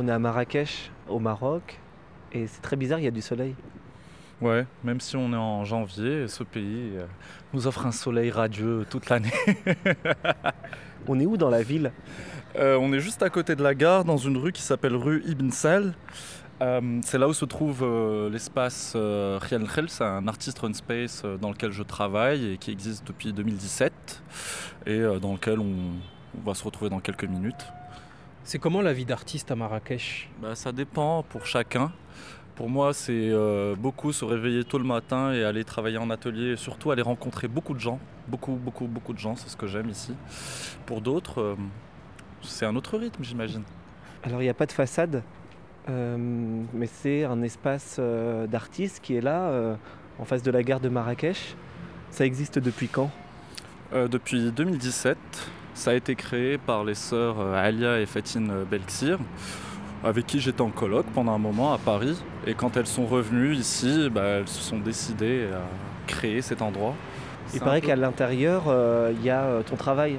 On est à Marrakech, au Maroc, et c'est très bizarre, il y a du soleil. Ouais, même si on est en janvier, ce pays euh, nous offre un soleil radieux toute l'année. On est où dans la ville? Euh, on est juste à côté de la gare, dans une rue qui s'appelle rue Ibn Sal. Euh, c'est là où se trouve euh, l'espace euh, Rian Khel, c'est un artist run space dans lequel je travaille et qui existe depuis 2017 et dans lequel on, on va se retrouver dans quelques minutes. C'est comment la vie d'artiste à Marrakech? Bah, ça dépend pour chacun. Pour moi, c'est euh, beaucoup se réveiller tôt le matin et aller travailler en atelier, et surtout aller rencontrer beaucoup de gens. Beaucoup, beaucoup, beaucoup de gens, c'est ce que j'aime ici. Pour d'autres, euh, c'est un autre rythme, j'imagine. Alors il n'y a pas de façade, euh, mais c'est un espace euh, d'artistes qui est là, euh, en face de la gare de Marrakech. Ça existe depuis quand? Euh, depuis 2017, ça a été créé par les sœurs euh, Alia et Fatine Belksir, avec qui j'étais en colloque pendant un moment à Paris. Et quand elles sont revenues ici, bah, elles se sont décidées à créer cet endroit. Il paraît peu- qu'à l'intérieur, euh, il y a euh, ton travail.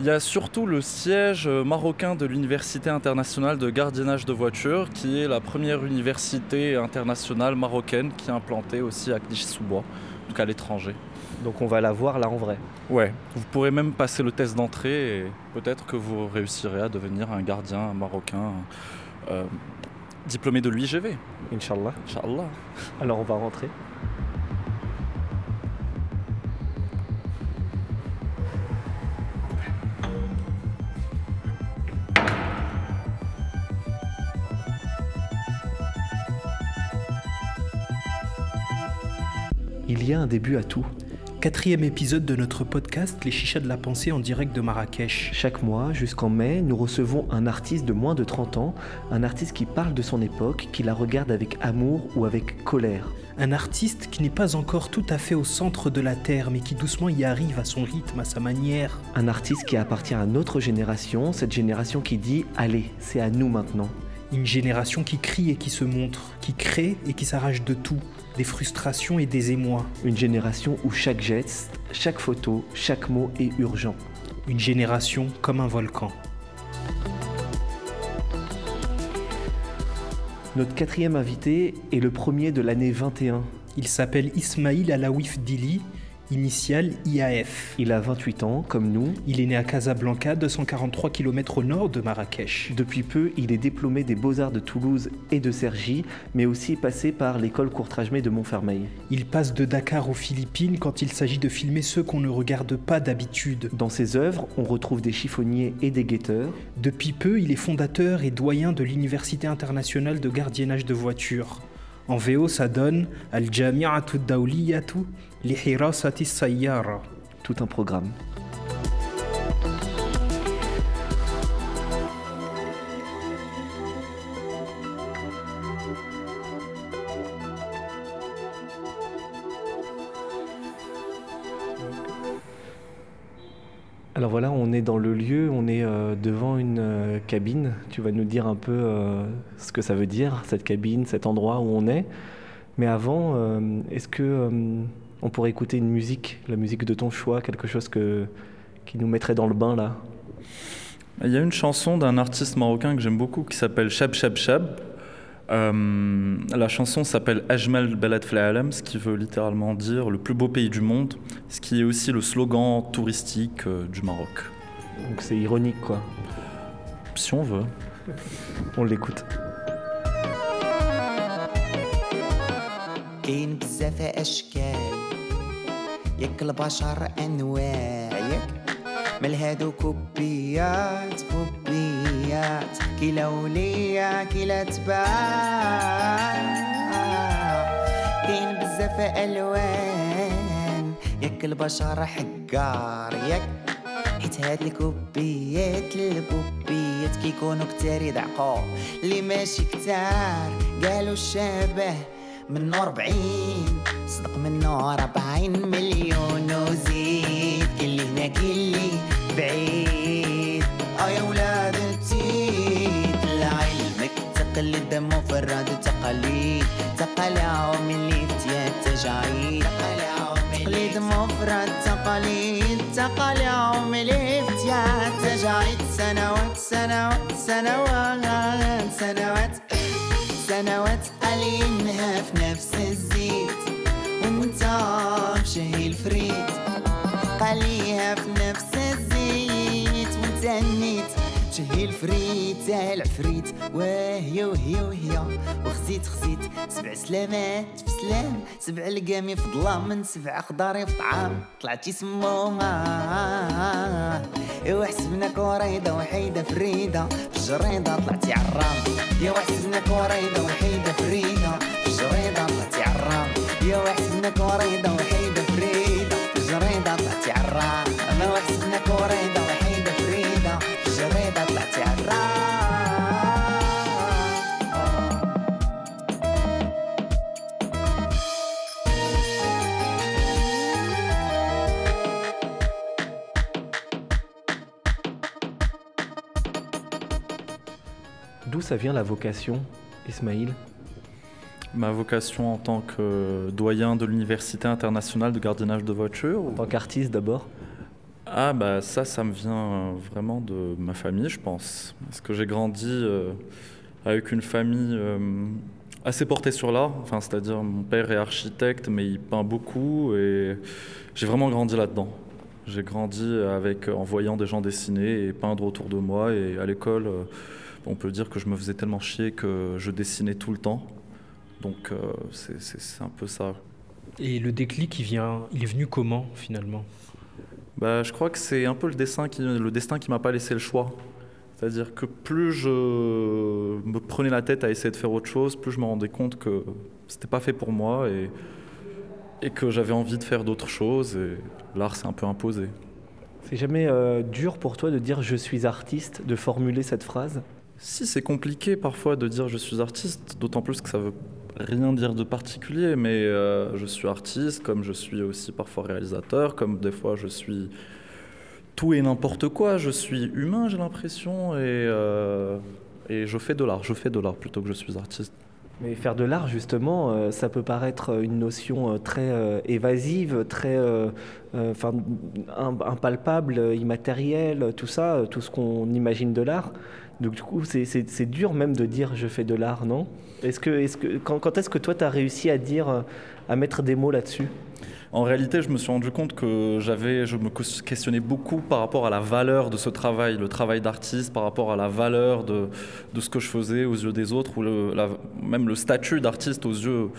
Il y a surtout le siège euh, marocain de l'Université internationale de gardiennage de voitures, qui est la première université internationale marocaine qui est implantée aussi à Clichy-sous-Bois, donc à l'étranger. Donc on va la voir là en vrai. Ouais, vous pourrez même passer le test d'entrée et peut-être que vous réussirez à devenir un gardien marocain euh, diplômé de l'UIGV. Inch'Allah. Inch'Allah. Alors on va rentrer. Il y a un début à tout. Quatrième épisode de notre podcast Les Chichas de la Pensée en direct de Marrakech. Chaque mois, jusqu'en mai, nous recevons un artiste de moins de 30 ans, un artiste qui parle de son époque, qui la regarde avec amour ou avec colère. Un artiste qui n'est pas encore tout à fait au centre de la Terre, mais qui doucement y arrive à son rythme, à sa manière. Un artiste qui appartient à notre génération, cette génération qui dit Allez, c'est à nous maintenant. Une génération qui crie et qui se montre, qui crée et qui s'arrache de tout, des frustrations et des émois. Une génération où chaque geste, chaque photo, chaque mot est urgent. Une génération comme un volcan. Notre quatrième invité est le premier de l'année 21. Il s'appelle Ismail Alaouf Dili, initial IAF. Il a 28 ans, comme nous. Il est né à Casablanca, 243 km au nord de Marrakech. Depuis peu, il est diplômé des Beaux-Arts de Toulouse et de Cergy, mais aussi passé par l'école Courtrajmé de Montfermeil. Il passe de Dakar aux Philippines quand il s'agit de filmer ceux qu'on ne regarde pas d'habitude. Dans ses œuvres, on retrouve des chiffonniers et des guetteurs. Depuis peu, il est fondateur et doyen de l'Université internationale de gardiennage de voitures. En VO, ça donne Al-Jami'atu Dawliyatu Hirasati Sayyara. Tout un programme. Alors voilà, on est dans le lieu, on est euh, devant une euh, cabine. Tu vas nous dire un peu euh, ce que ça veut dire, cette cabine, cet endroit où on est. Mais avant, est-ce que on pourrait écouter une musique, la musique de ton choix, quelque chose que, qui nous mettrait dans le bain là Il y a une chanson d'un artiste marocain que j'aime beaucoup qui s'appelle Shab Shab Shab. Euh, la chanson s'appelle Ajmal Balad Fil Alam, ce qui veut littéralement dire le plus beau pays du monde, ce qui est aussi le slogan touristique euh, du Maroc. Donc c'est ironique quoi. Si on veut. On l'écoute. كاين بزاف اشكال ياك البشر أنواع. ياك مال هادو كوبيات بوبيات كلا وليا كلا تباع. كاين بزاف ألوان. ياك البشر حقار ياك. حيت هاد الكوبيات البوبيات كيكونوا كتار يدعقوا اللي ماشي كتار قالوا الشبه منه ربعين صدق منه ربعين مليون وزيد كلي هنا كلي بعيد. آه يا ولاد التيت لعلمك تقلد مفرد تقاليد تقلاهم اللي فتيات تجاعيد تقليد مفرد تقاليد تقلاهم اللي فتيات تجاعيد سنوات سنوات سنوات سنوات. سنوات قالينها في نفس الزيت وانت بشهي الفريد قاليها في نفس الزيت وانت نيت شهي الفريت تاع العفريت وهي وهي وهي. وخزيت خزيت. سبع سلامات في سلام. سبع لقامي في ظلام. من سبع خضاري في طعام. طلعتي سمومة ايوا حسبنا كوريدة وحيدة فريدة. في الجريدة طلعتي عرام. يا حسبنا كوريدة وحيدة فريدة. في الجريدة طلعتي عرام. يا حسبنا كوريدة وحيدة فريدة. في الجريدة طلعتي عرام. ما حسبنا كوريدة D'où ça vient la vocation, Ismaïl? Ma vocation en tant que doyen de l'Université internationale de gardiennage de voitures. En tant qu'artiste d'abord? Ah bah ça, ça me vient euh, vraiment de ma famille, je pense. Parce que j'ai grandi euh, avec une famille euh, assez portée sur l'art. Enfin, c'est-à-dire mon père est architecte, mais il peint beaucoup et j'ai vraiment grandi là-dedans. J'ai grandi avec en voyant des gens dessiner et peindre autour de moi et à l'école, on peut dire que je me faisais tellement chier que je dessinais tout le temps. Donc euh, c'est- un peu ça. Et le déclic, il, vient, il est venu comment finalement? Bah, je crois que c'est un peu le destin qui, le destin qui m'a pas laissé le choix. C'est-à-dire que plus je me prenais la tête à essayer de faire autre chose, plus je me rendais compte que c'était pas fait pour moi et, et que j'avais envie de faire d'autres choses. Et l'art s'est un peu imposé. C'est jamais euh, dur pour toi de dire je suis artiste, de formuler cette phrase? Si c'est compliqué parfois de dire je suis artiste, d'autant plus que ça veut rien dire de particulier, mais euh, je suis artiste, comme je suis aussi parfois réalisateur, comme des fois je suis tout et n'importe quoi. Je suis humain, j'ai l'impression, et, euh, et je fais de l'art. Je fais de l'art plutôt que je suis artiste. Mais faire de l'art, justement, euh, ça peut paraître une notion très évasive, très enfin, im- impalpable, immatérielle, tout ça, tout ce qu'on imagine de l'art. Donc du coup, c'est- dur même de dire je fais de l'art, non? Est-ce que, quand, est-ce que toi, tu as réussi à dire, à mettre des mots là-dessus? En réalité, je me suis rendu compte que j'avais, je me questionnais beaucoup par rapport à la valeur de ce travail, le travail d'artiste, par rapport à la valeur de, ce que je faisais aux yeux des autres, ou même le statut d'artiste aux yeux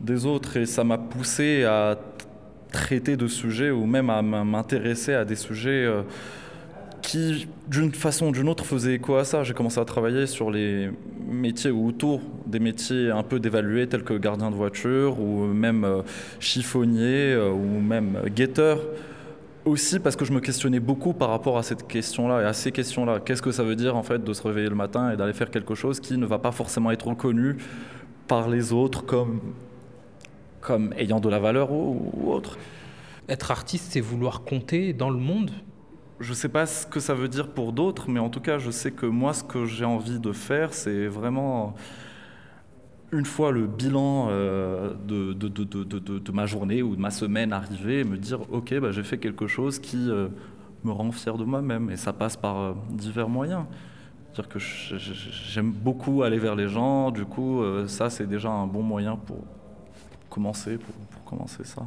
des autres. Et ça m'a poussé à traiter de sujets ou même à m'intéresser à des sujets euh, qui, d'une façon ou d'une autre, faisaient écho à ça. J'ai commencé à travailler sur les métiers ou autour des métiers un peu dévalués tels que gardien de voiture ou même euh, chiffonnier euh, ou même euh, guetteur. Aussi parce que je me questionnais beaucoup par rapport à cette question-là et à ces questions-là. Qu'est-ce que ça veut dire en fait de se réveiller le matin et d'aller faire quelque chose qui ne va pas forcément être reconnu par les autres comme, comme ayant de la valeur ou, ou autre? Être artiste, c'est vouloir compter dans le monde Je sais pas ce que ça veut dire pour d'autres, mais en tout cas, je sais que moi, ce que j'ai envie de faire, c'est vraiment, une fois le bilan euh, de, de, de, de, ma journée ou de ma semaine arrivé, me dire, OK, bah, j'ai fait quelque chose qui euh, me rend fier de moi-même. Et ça passe par euh, divers moyens. dire que j'aime beaucoup aller vers les gens, du coup, euh, ça, c'est déjà un bon moyen pour commencer, pour commencer ça.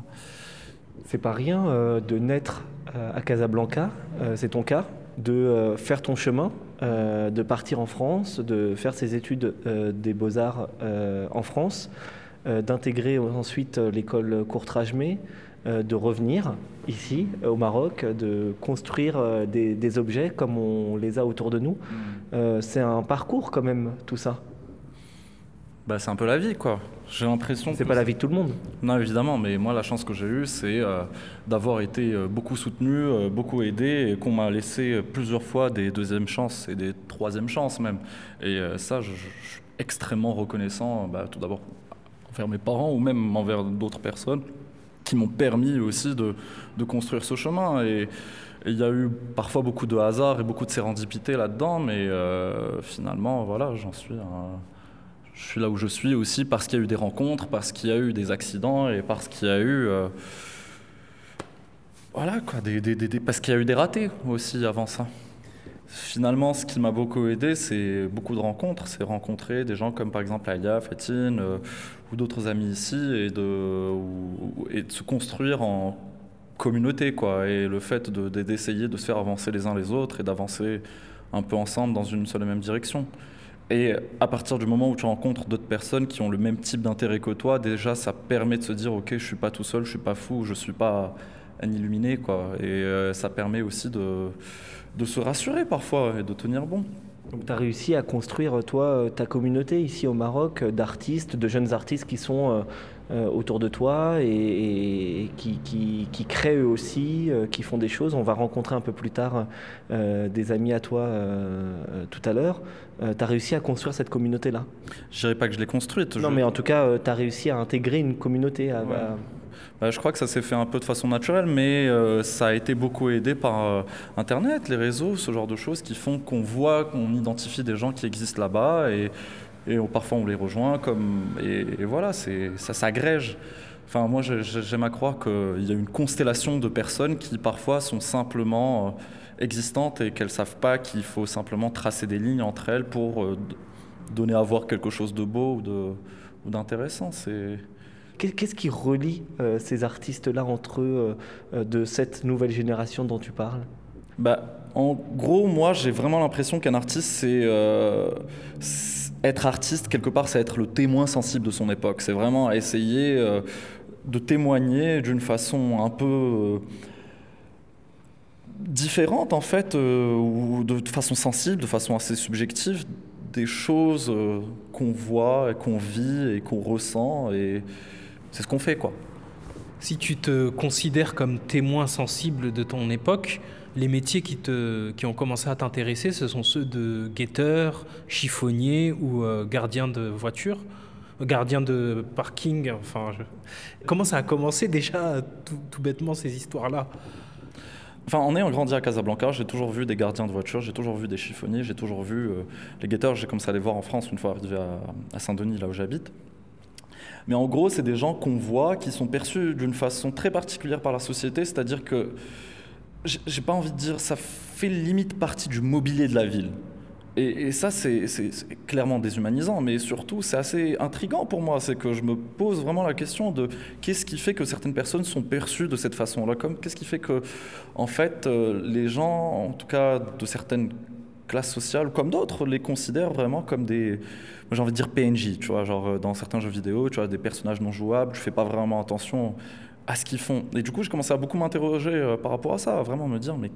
C'est pas rien euh, de naître euh, à Casablanca, euh, c'est ton cas, de euh, faire ton chemin, euh, de partir en France, de faire ses études euh, des beaux-arts euh, en France, euh, d'intégrer ensuite l'école Courtrage-May, euh, de revenir ici au Maroc, de construire euh, des, des objets comme on les a autour de nous. Euh, c'est un parcours quand même, tout ça. Bah, c'est un peu la vie, quoi. J'ai l'impression C'est pas la vie de tout le monde. Non, évidemment, mais moi, la chance que j'ai eue, c'est euh, d'avoir été euh, beaucoup soutenu, euh, beaucoup aidé, et qu'on m'a laissé plusieurs fois des deuxièmes chances et des troisièmes chances même. Et euh, ça, je, je suis extrêmement reconnaissant, bah, tout d'abord envers mes parents ou même envers d'autres personnes qui m'ont permis aussi de, de construire ce chemin. Et il y a eu parfois beaucoup de hasard et beaucoup de sérendipité là-dedans, mais finalement, voilà, j'en suis. un- je suis là où je suis aussi parce qu'il y a eu des rencontres, parce qu'il y a eu des accidents et parce qu'il y a eu. euh, voilà, quoi, des, des- des- parce qu'il y a eu des ratés aussi avant ça. finalement, ce qui m'a beaucoup aidé, c'est beaucoup de rencontres. C'est rencontrer des gens comme par exemple Alia, Fatine euh, ou d'autres amis ici et de, et de se construire en communauté. Quoi. Et le fait d'essayer de, se faire avancer les uns les autres et d'avancer un peu ensemble dans une seule et même direction. Et à partir du moment où tu rencontres d'autres personnes qui ont le même type d'intérêt que toi, déjà ça permet de se dire ok, je suis pas tout seul, je suis pas fou, je suis pas un illuminé quoi. Et euh, ça permet aussi de, de se rassurer parfois et de tenir bon. Donc tu as réussi à construire toi euh, ta communauté ici au Maroc euh, d'artistes, de jeunes artistes qui sont euh, autour de toi et, qui, qui, créent eux aussi, euh, qui font des choses. On va rencontrer un peu plus tard euh, des amis à toi tout à l'heure. tu as réussi à construire cette communauté-là? Je dirais pas que je l'ai construite. Non, mais en tout cas, tu as réussi à intégrer une communauté. Bah, je crois que ça s'est fait un peu de façon naturelle, mais ça a été beaucoup aidé par Internet, les réseaux, ce genre de choses qui font qu'on voit, qu'on identifie des gens qui existent là-bas et parfois on les rejoint et, voilà ça s'agrège. Enfin moi j'aime à croire qu'il y a une constellation de personnes qui parfois sont simplement euh, existantes et qu'elles savent pas qu'il faut simplement tracer des lignes entre elles pour euh, donner à voir quelque chose de beau ou d'intéressant Qu'est-ce qui relie euh, ces artistes-là entre eux de cette nouvelle génération dont tu parles? Bah, En gros, moi, j'ai vraiment l'impression qu'un artiste, c'est être artiste, quelque part, c'est être le témoin sensible de son époque. C'est vraiment essayer euh, de témoigner d'une façon un peu euh, différente, en fait, euh, ou de façon sensible, de façon assez subjective, des choses qu'on voit, et qu'on vit et qu'on ressent. Et c'est ce qu'on fait, quoi. Si tu te considères comme témoin sensible de ton époque, les métiers qui, te, qui ont commencé à t'intéresser, ce sont ceux de guetteur, chiffonnier ou euh, gardien de voiture, gardien de parking. Enfin, comment ça a commencé déjà tout, bêtement ces histoires-là? Enfin, en ayant grandi à Casablanca, j'ai toujours vu des gardiens de voiture, j'ai toujours vu des chiffonniers, j'ai toujours vu euh, les guetteurs. J'ai commencé à les voir en France une fois arrivé à, à Saint-Denis, là où j'habite. Mais en gros, c'est des gens qu'on voit, qui sont perçus d'une façon très particulière par la société, c'est-à-dire que j'ai pas envie de dire, ça fait limite partie du mobilier de la ville. Et, ça, c'est clairement déshumanisant, mais surtout, c'est assez intrigant pour moi. C'est que je me pose vraiment la question de qu'est-ce qui fait que certaines personnes sont perçues de cette façon-là Qu'est-ce qui fait que, en fait, euh, les gens, en tout cas de certaines classes sociales, comme d'autres, les considèrent vraiment comme des, j'ai envie de dire PNJ, tu vois, genre euh, dans certains jeux vidéo, tu vois, des personnages non jouables, je fais pas vraiment attention à ce qu'ils font. Et du coup, j'ai commencé à beaucoup m'interroger euh, par rapport à ça, vraiment me dire, mais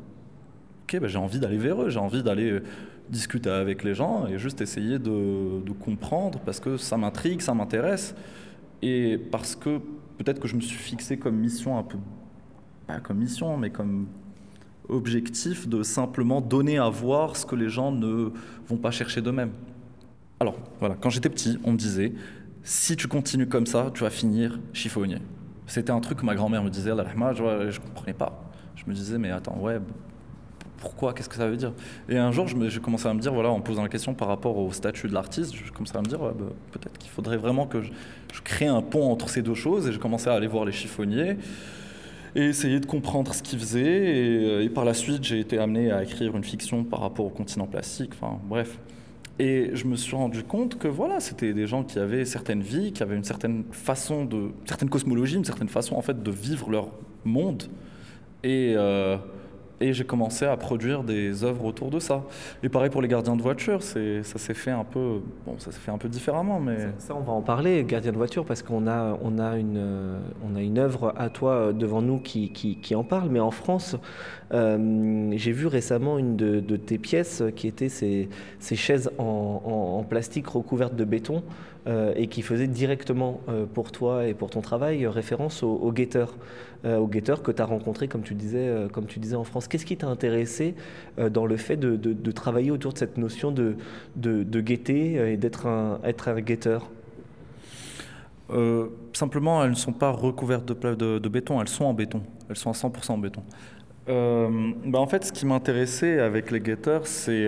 ok, ben, j'ai envie d'aller vers eux, j'ai envie d'aller euh, discuter avec les gens et juste essayer de, comprendre parce que ça m'intrigue, ça m'intéresse et parce que peut-être que je me suis fixé comme mission un peu, pas comme mission, mais comme objectif de simplement donner à voir ce que les gens ne vont pas chercher d'eux-mêmes. Alors voilà, quand j'étais petit, on me disait, si tu continues comme ça, tu vas finir chiffonnier. C'était un truc que ma grand-mère me disait, je ne comprenais pas. Je me disais, mais attends, ouais, pourquoi Qu'est-ce que ça veut dire? Et un jour, j'ai commencé à me dire, voilà, en posant la question par rapport au statut de l'artiste, je commençais à me dire, bah, peut-être qu'il faudrait vraiment que je, crée un pont entre ces deux choses. Et j'ai commencé à aller voir les chiffonniers et essayer de comprendre ce qu'ils faisaient. Et, euh, et, par la suite, j'ai été amené à écrire une fiction par rapport au continent plastique. Enfin, bref. Et je me suis rendu compte que voilà, c'était des gens qui avaient certaines vies, qui avaient une certaine façon de, certaine cosmologie, une certaine façon en fait de vivre leur monde. Et euh, et j'ai commencé à produire des œuvres autour de ça. Et pareil pour les gardiens de voiture, ça s'est fait un peu, bon, ça s'est fait un peu différemment, mais ça, on va en parler, gardiens de voiture, parce qu'on a, on a une, on a une œuvre à toi devant nous qui, qui, qui en parle. Mais en France, euh, j'ai vu récemment une de, tes pièces qui était ces, chaises en, plastique recouvertes de béton. Euh, et qui faisait directement euh, pour toi et pour ton travail référence aux au euh, aux guetteurs que tu as rencontrés, comme tu disais, comme tu disais en France. Qu'est-ce qui t'a intéressé dans le fait de, de, travailler autour de cette notion de, de, guetter et d'être un, être un guetteur? Simplement, elles ne sont pas recouvertes de, de, béton, elles sont en béton. Elles sont à 100% en béton. Bah en fait, ce qui m'intéressait avec les guetteurs, c'est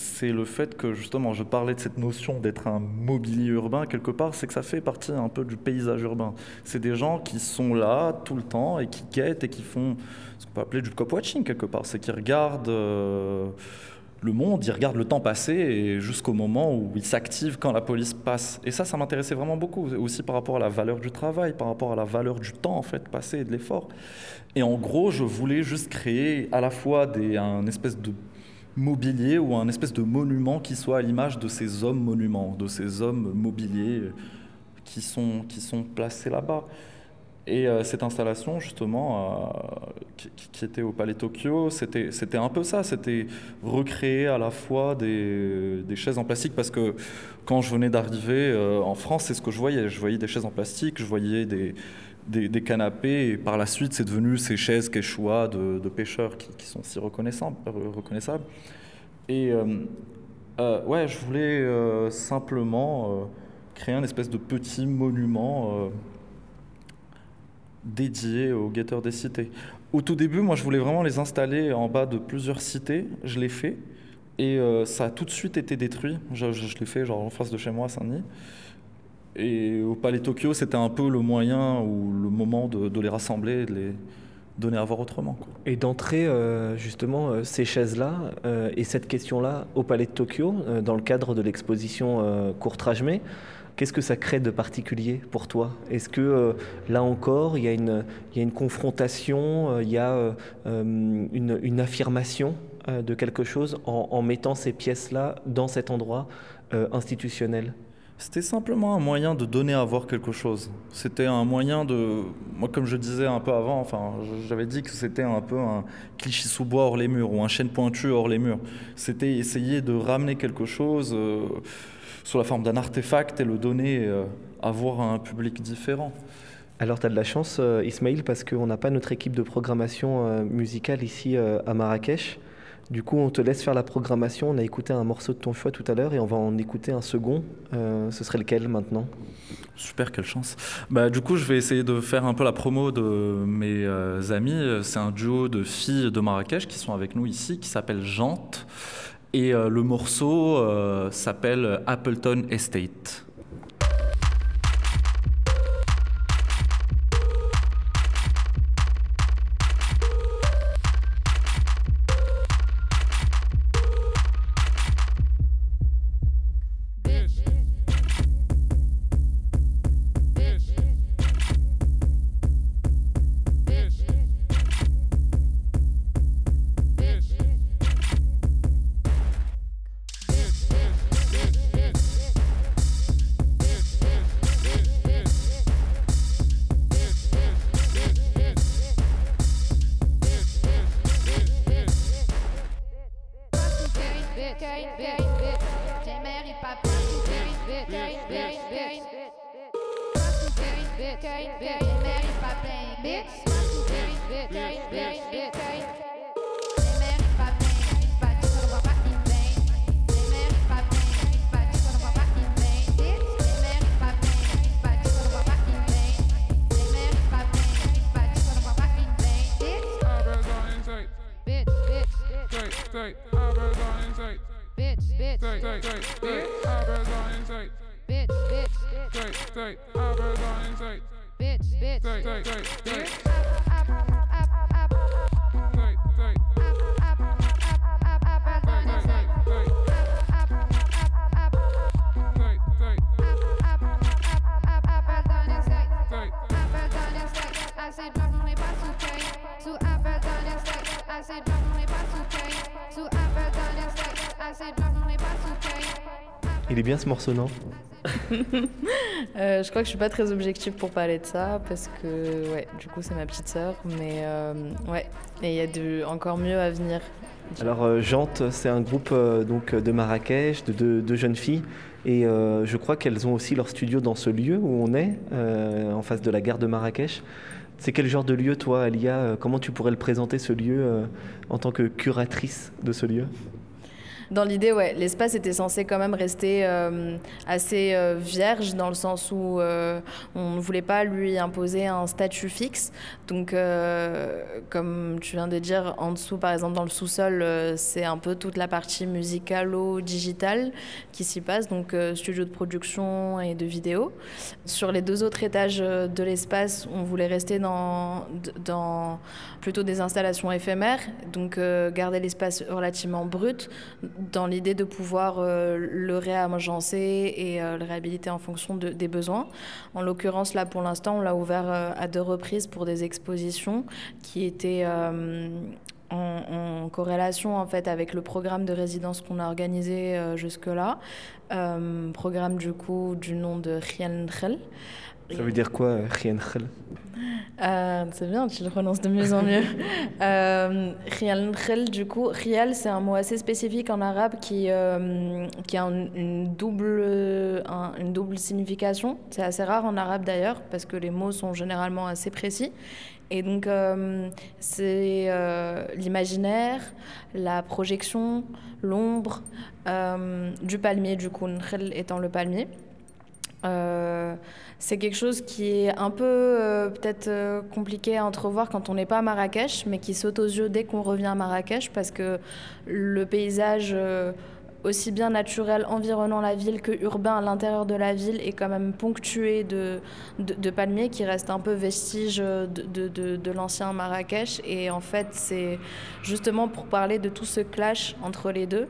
c'est le fait que justement je parlais de cette notion d'être un mobilier urbain quelque part, c'est que ça fait partie un peu du paysage urbain. C'est des gens qui sont là tout le temps et qui guettent et qui font ce qu'on peut appeler du cop watching quelque part. C'est qui regardent euh, le monde, il regarde le temps passer et jusqu'au moment où il s'active quand la police passe. Et ça, ça m'intéressait vraiment beaucoup, aussi par rapport à la valeur du travail, par rapport à la valeur du temps en fait passé et de l'effort. Et en gros, je voulais juste créer à la fois des, un espèce de mobilier ou un espèce de monument qui soit à l'image de ces hommes monuments, de ces hommes mobiliers qui sont, qui sont placés là-bas. Et euh, cette installation, justement, euh, qui, était au Palais Tokyo, c'était un peu ça. C'était recréer à la fois des, des, chaises en plastique, parce que quand je venais d'arriver euh, en France, c'est ce que je voyais. Je voyais des chaises en plastique, je voyais des, des, canapés, et par la suite, c'est devenu ces chaises quechua de, de pêcheurs qui, sont si reconnaissables. reconnaissables. Et ouais, je voulais simplement créer un espèce de petit monument dédié aux guetteurs des cités. Au tout début, moi, je voulais vraiment les installer en bas de plusieurs cités. Je l'ai fait. Et euh, ça a tout de suite été détruit. Je, l'ai fait genre en face de chez moi à Saint-Denis. Et au Palais Tokyo, c'était un peu le moyen ou le moment de, les rassembler, de les donner à voir autrement. Et d'entrer euh, justement euh, ces chaises-là et cette question-là au Palais de Tokyo, dans le cadre de l'exposition Courtrage-Mai, Qu'est-ce que ça crée de particulier pour toi? Est-ce que euh, là encore, il y, a une, confrontation, euh, il y a euh, une, affirmation de quelque chose en, mettant ces pièces-là dans cet endroit institutionnel? C'était simplement un moyen de donner à voir quelque chose. C'était un moyen de... Moi, comme je disais un peu avant, enfin, j'avais dit que c'était un peu un cliché sous bois hors les murs ou un chêne pointu hors les murs. C'était essayer de ramener quelque chose sous la forme d'un artefact et le donner euh, à voir à un public différent. Alors tu as de la chance euh, Ismail parce qu'on n'a pas notre équipe de programmation euh, musicale ici à Marrakech. Du coup, on te laisse faire la programmation. On a écouté un morceau de ton choix tout à l'heure et on va en écouter un second. ce serait lequel maintenant? Super, quelle chance. Bah, du coup, je vais essayer de faire un peu la promo de mes amis. C'est un duo de filles de Marrakech qui sont avec nous ici, qui s'appelle Jante. Et euh, le morceau euh, s'appelle Appleton Estate. Est bien ce morceau, non euh, Je crois que je suis pas très objective pour parler de ça parce que, ouais, du coup, c'est ma petite sœur. Mais euh, ouais, et il y a de, encore mieux à venir. Alors, euh, Jante, c'est un groupe donc, de Marrakech, de deux jeunes filles. Et je crois qu'elles ont aussi leur studio dans ce lieu où on est, en face de la gare de Marrakech. C'est quel genre de lieu, toi, Alia? Comment tu pourrais le présenter, ce lieu, en tant que curatrice de ce lieu? Dans l'idée, ouais, l'espace était censé quand même rester euh, assez euh, vierge dans le sens où euh, on ne voulait pas lui imposer un statut fixe. Donc, comme tu viens de dire, en dessous, par exemple, dans le sous-sol, c'est un peu toute la partie musicalo-digitale qui s'y passe, donc studio de production et de vidéo. Sur les deux autres étages de l'espace, on voulait rester dans, dans plutôt des installations éphémères, donc garder l'espace relativement brut, dans l'idée de pouvoir euh, le réagencer et euh, le réhabiliter en fonction de- des besoins. En l'occurrence, là pour l'instant, on l'a ouvert euh, à deux reprises pour des expositions qui étaient en, corrélation en fait avec le programme de résidence qu'on a organisé jusque-là. Programme du coup du nom de Rien Khel. Ça veut dire quoi, Rien Khel? Euh, c'est bien, tu le prononces de mieux en mieux. euh, Rial Khel, du coup, Rial, c'est un mot assez spécifique en arabe qui, euh, qui a un- une, double, un- une double signification. C'est assez rare en arabe d'ailleurs, parce que les mots sont généralement assez précis. Et donc, euh, c'est euh, l'imaginaire, la projection, l'ombre euh, du palmier, du coup, Nkhel étant le palmier. Euh, c'est quelque chose qui est un peu euh, peut-être euh, compliqué à entrevoir quand on n'est pas à Marrakech, mais qui saute aux yeux dès qu'on revient à Marrakech parce que le paysage, aussi bien naturel environnant la ville que urbain à l'intérieur de la ville, est quand même ponctué de, de, palmiers qui restent un peu vestiges de, de, l'ancien Marrakech. Et en fait, c'est justement pour parler de tout ce clash entre les deux.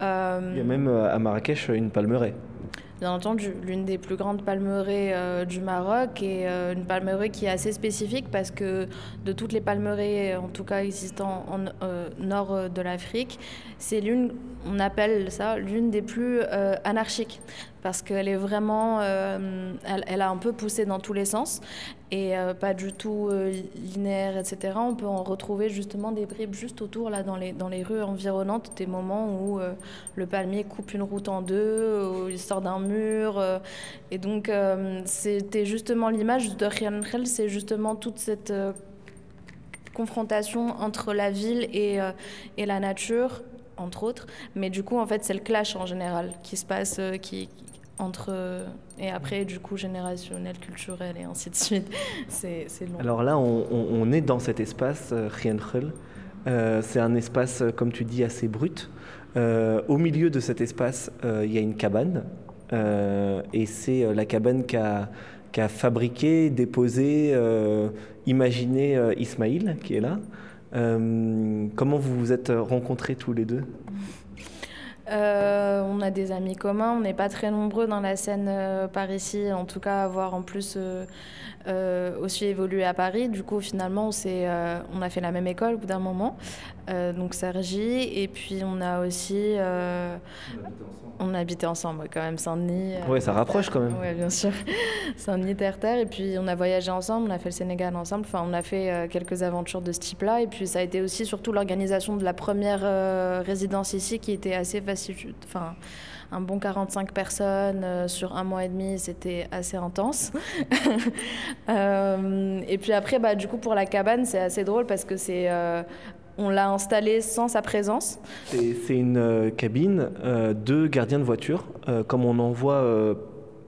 Il y a même à Marrakech une palmeraie. Bien entendu, l'une des plus grandes palmeraies euh, du Maroc et euh, une palmeraie qui est assez spécifique parce que de toutes les palmeraies, en tout cas existant en euh, nord euh, de l'Afrique, c'est l'une, on appelle ça l'une des plus euh, anarchiques parce qu'elle est vraiment, euh, elle, a un peu poussé dans tous les sens et euh, pas du tout euh, linéaire, etc. On peut en retrouver justement des bribes juste autour, là, dans les, dans les rues environnantes, des moments où le palmier coupe une route en deux, où il sort d'un mur. et donc, c'était justement l'image de Rian c'est justement toute cette confrontation entre la ville et, et la nature, entre autres. Mais du coup, en fait, c'est le clash en général qui se passe, qui, entre. et après, du coup, générationnel, culturel et ainsi de suite. C'est long. Alors là, on, est dans cet espace, euh, Rien Khel. Euh, c'est un espace, euh, comme tu dis, assez brut. Euh, au milieu de cet espace, il y a une cabane. Et c'est la cabane qu'a qu'a fabriqué, déposé, euh, imaginé euh, Ismaïl, qui est là. Comment vous vous êtes rencontrés tous les deux? Euh, on a des amis communs, on n'est pas très nombreux dans la scène euh, par ici, en tout cas avoir en plus euh, euh, aussi évolué à Paris. Du coup, finalement, on, a fait la même école au bout d'un moment, donc Sergi, et puis on a aussi... on habitait ensemble quand même, Saint-Denis. euh, Ouais, ça rapproche quand même. oui, bien sûr. Saint-Denis, Terre-Terre. Et puis, on a voyagé ensemble, on a fait le Sénégal ensemble. Enfin, on a fait euh, quelques aventures de ce type-là. Et puis, ça a été aussi surtout l'organisation de la première euh, résidence ici qui était assez facile. Enfin, un bon 45 personnes euh, sur un mois et demi, c'était assez intense. Euh, et puis après, bah, du coup, pour la cabane, c'est assez drôle parce que c'est... on l'a installée sans sa présence. C'est une euh, cabine euh, de gardiens de voiture, euh, comme on en voit euh,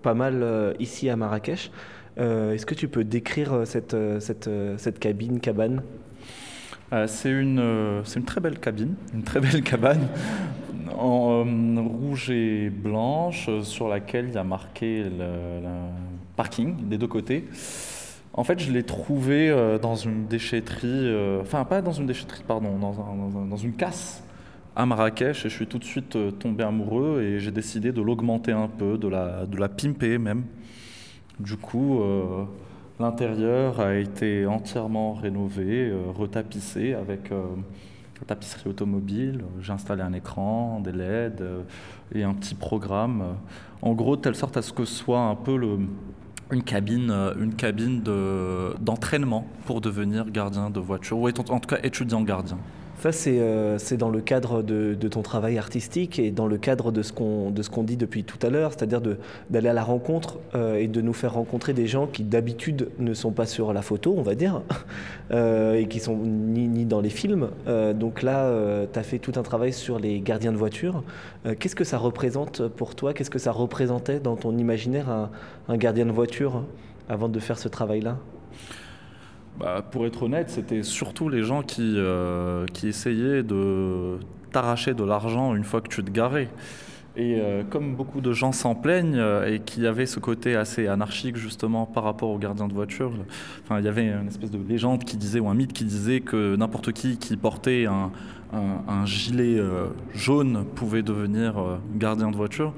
pas mal euh, ici à Marrakech. Euh, Est-ce que tu peux décrire cette, cette, cette cabine, cabane? Euh, c'est une, euh, c'est une très belle cabine, une très belle cabane en euh, rouge et blanche sur laquelle il y a marqué le, le parking des deux côtés. En fait, je l'ai trouvée euh, dans une déchetterie, euh, enfin pas dans une déchetterie, pardon, dans, un- dans un- dans une casse à Marrakech et je suis tout de suite euh, tombé amoureux et j'ai décidé de l'augmenter un peu, de la, de pimper même. Du coup, euh, l'intérieur a été entièrement rénové, retapissé avec la tapisserie automobile. J'ai installé un écran, des LED et un petit programme. En gros, de telle sorte à ce que ce soit un peu le, une cabine, euh, une cabine de- d'entraînement pour devenir gardien de voiture, ou en tout cas étudiant gardien. Ça, c'est euh, c'est dans le cadre de, ton travail artistique et dans le cadre de ce qu'on dit depuis tout à l'heure, c'est-à-dire d'aller à la rencontre euh, et de nous faire rencontrer des gens qui d'habitude ne sont pas sur la photo, on va dire, euh, et qui sont ni, ni dans les films. Donc là, tu as fait tout un travail sur les gardiens de voiture. Qu'est-ce que ça représente pour toi? Qu'est-ce que ça représentait dans ton imaginaire un, un gardien de voiture avant de faire ce travail-là? Bah, pour être honnête, c'était surtout les gens qui, euh, qui essayaient de t'arracher de l'argent une fois que tu te garais. Et euh, comme beaucoup de gens s'en plaignent euh, et qui avaient ce côté assez anarchique justement par rapport aux gardiens de voiture, enfin, il y avait une espèce de légende qui disait, ou un mythe qui disait que n'importe qui qui portait un, un- gilet jaune pouvait devenir gardien de voiture.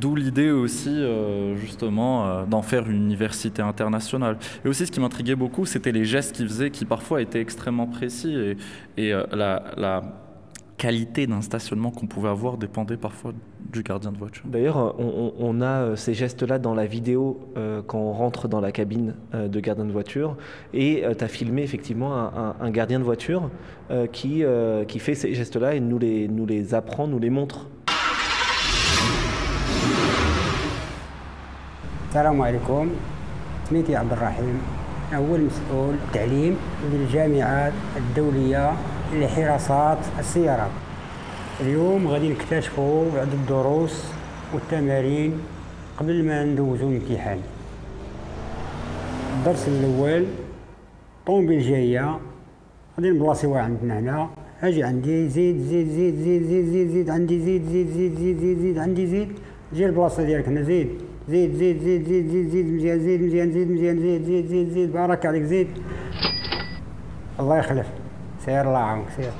D'où l'idée aussi, euh, justement, euh, d'en faire une université internationale. Et aussi, ce qui m'intriguait beaucoup, c'était les gestes qu'ils faisaient, qui parfois étaient extrêmement précis. Et, euh, la, qualité d'un stationnement qu'on pouvait avoir dépendait parfois du gardien de voiture. D'ailleurs, on, a ces gestes-là dans la vidéo quand on rentre dans la cabine de gardien de voiture. Et tu as filmé effectivement un, gardien de voiture qui, fait ces gestes-là et nous les apprend, nous les montre. السلام عليكم سميتي عبد الرحيم أول مسؤول تعليم للجامعات الدولية لحراسات السيارات اليوم غادي نكتشفوا بعض الدروس والتمارين قبل ما ندوزو الامتحان الدرس الأول طوموبيل جاية غادي نبلاصيوها عندنا هنا أجي عندي زيد زيد زيد زيد زيد زيد زيد عندي زيد زيد زيد زيد زيد عندي زيد جي البلاصه ديالك هنا زيد زيد زيد زيد زيد زيد زيد مزيان زيد مزيان زيد مزيان زيد زيد زيد زيد بارك عليك زيد الله يخلف سير الله يعاونك سير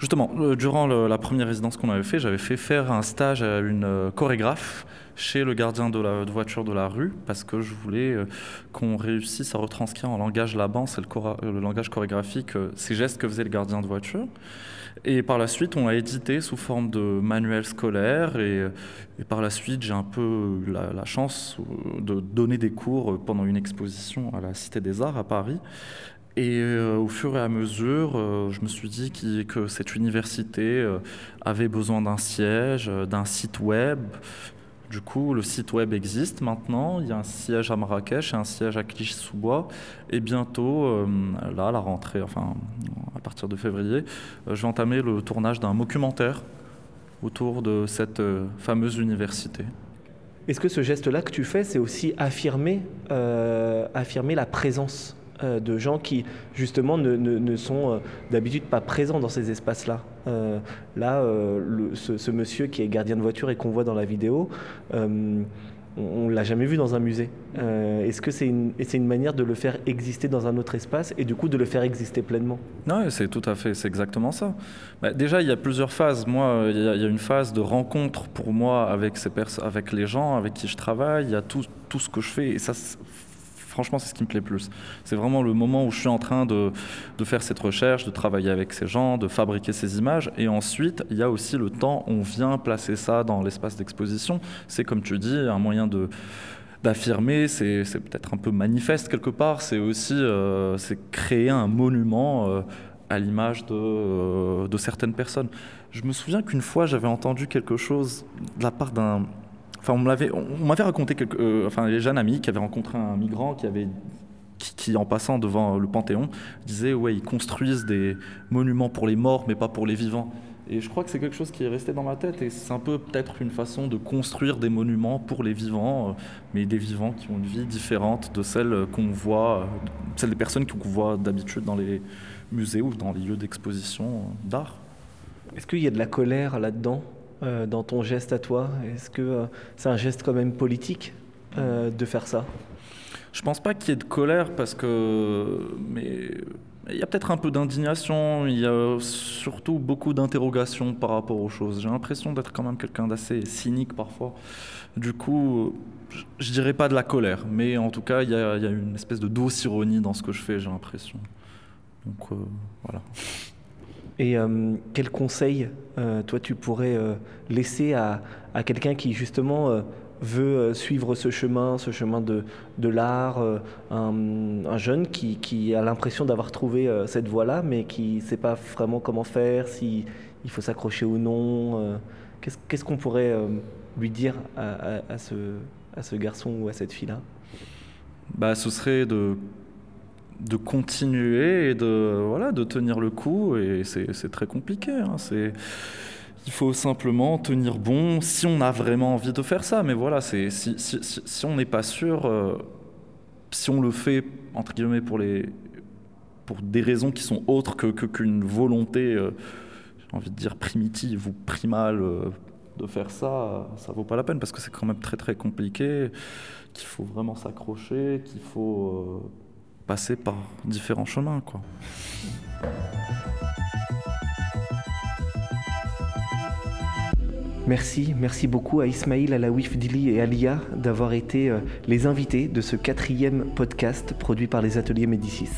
Justement, euh, durant le- la première résidence qu'on avait fait, j'avais fait faire un stage à une euh, chorégraphe chez le gardien de la de voiture de la rue parce que je voulais euh, qu'on réussisse à retranscrire en langage laban, c'est le, chora- euh, le langage chorégraphique, euh, ces gestes que faisait le gardien de voiture. Et par la suite, on l'a édité sous forme de manuel scolaire. Et, par la suite, j'ai un peu eu la, la chance euh, de donner des cours pendant une exposition à la Cité des Arts à Paris. Et euh, au fur et à mesure, euh, je me suis dit que cette université avait besoin d'un siège, d'un site web. Du coup, le site web existe maintenant. Il y a un siège à Marrakech et un siège à Clichy-sous-Bois. Et bientôt, euh, là, à la rentrée, enfin, à partir de février, euh, je vais entamer le tournage d'un documentaire autour de cette euh, fameuse université. Est-ce que ce geste-là que tu fais, c'est aussi affirmer, affirmer la présence euh, de gens qui, justement, ne, sont euh, d'habitude pas présents dans ces espaces-là Euh, Là, ce, monsieur qui est gardien de voiture et qu'on voit dans la vidéo, on ne l'a jamais vu dans un musée. Est-ce que c'est une, manière de le faire exister dans un autre espace et du coup de le faire exister pleinement? Oui, c'est tout à fait, c'est exactement ça. Bah, déjà, il y a plusieurs phases. Moi, il y, a- une phase de rencontre pour moi avec, ces avec les gens avec qui je travaille. Il y a tout, tout ce que je fais. Et ça, franchement, c'est ce qui me plaît le plus. C'est vraiment le moment où je suis en train de, de faire cette recherche, de travailler avec ces gens, de fabriquer ces images. Et ensuite, il y a aussi le temps, on vient placer ça dans l'espace d'exposition. C'est, comme tu dis, un moyen de d'affirmer, c'est peut-être un peu manifeste quelque part, c'est aussi euh, créer un monument euh, à l'image de, euh, de certaines personnes. Je me souviens qu'une fois j'avais entendu quelque chose de la part d'un... Enfin, on m'avait raconté, euh, enfin, les jeunes amis qui avaient rencontré un migrant qui avait qui, en passant devant le Panthéon, disait ouais, ils construisent des monuments pour les morts, mais pas pour les vivants. Et je crois que c'est quelque chose qui est resté dans ma tête, et c'est un peu peut-être une façon de construire des monuments pour les vivants, euh, mais des vivants qui ont une vie différente de celle qu'on voit, euh, celle des personnes qu'on voit d'habitude dans les musées ou dans les lieux d'exposition d'art. Est-ce qu'il y a de la colère là-dedans, euh, dans ton geste à toi? Est-ce que euh, c'est un geste quand même politique euh, de faire ça? Je pense pas qu'il y ait de colère parce que. Mais il y a peut-être un peu d'indignation, il y a surtout beaucoup d'interrogations par rapport aux choses. J'ai l'impression d'être quand même quelqu'un d'assez cynique parfois. Du coup, je, dirais pas de la colère, mais en tout cas, il y a, une espèce de douce ironie dans ce que je fais, j'ai l'impression. Donc voilà. Et euh, quel conseil, euh, toi, tu pourrais euh, laisser à, quelqu'un qui, justement, euh, veut suivre ce chemin, ce chemin de, de l'art, un, un jeune qui, a l'impression d'avoir trouvé cette voie-là, mais qui ne sait pas vraiment comment faire, si il faut s'accrocher ou non. Qu'est-ce qu'on pourrait lui dire à, à- à ce, à ce garçon ou à cette fille-là? Bah, ce serait de, de continuer et de, voilà, de tenir le coup. Et c'est très compliqué. hein. C'est- Il faut simplement tenir bon si on a vraiment envie de faire ça. Mais voilà, si, si, si- si on n'est pas sûr, euh, si on le fait, entre guillemets, pour, les, pour des raisons qui sont autres que que- qu'une volonté, euh, j'ai envie de dire, primitive ou primale euh, de faire ça, ça vaut pas la peine parce que c'est quand même très très compliqué qu'il faut vraiment s'accrocher, qu'il faut passer par différents chemins. Quoi. Merci, merci beaucoup à Ismail, Alaoui Dili et Alia d'avoir été euh, les invités de ce quatrième podcast produit par les ateliers Médicis.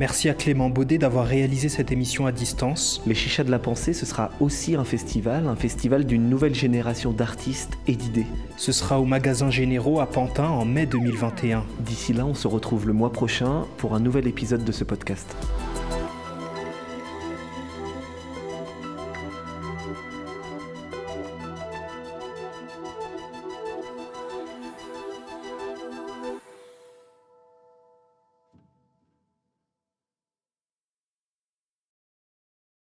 Merci à Clément Baudet d'avoir réalisé cette émission à distance. Les Chichas de la Pensée, ce sera aussi un festival, un festival d'une nouvelle génération d'artistes et d'idées. Ce sera au magasin Généraux à Pantin en mai 2021. D'ici là, on se retrouve le mois prochain pour un nouvel épisode de ce podcast.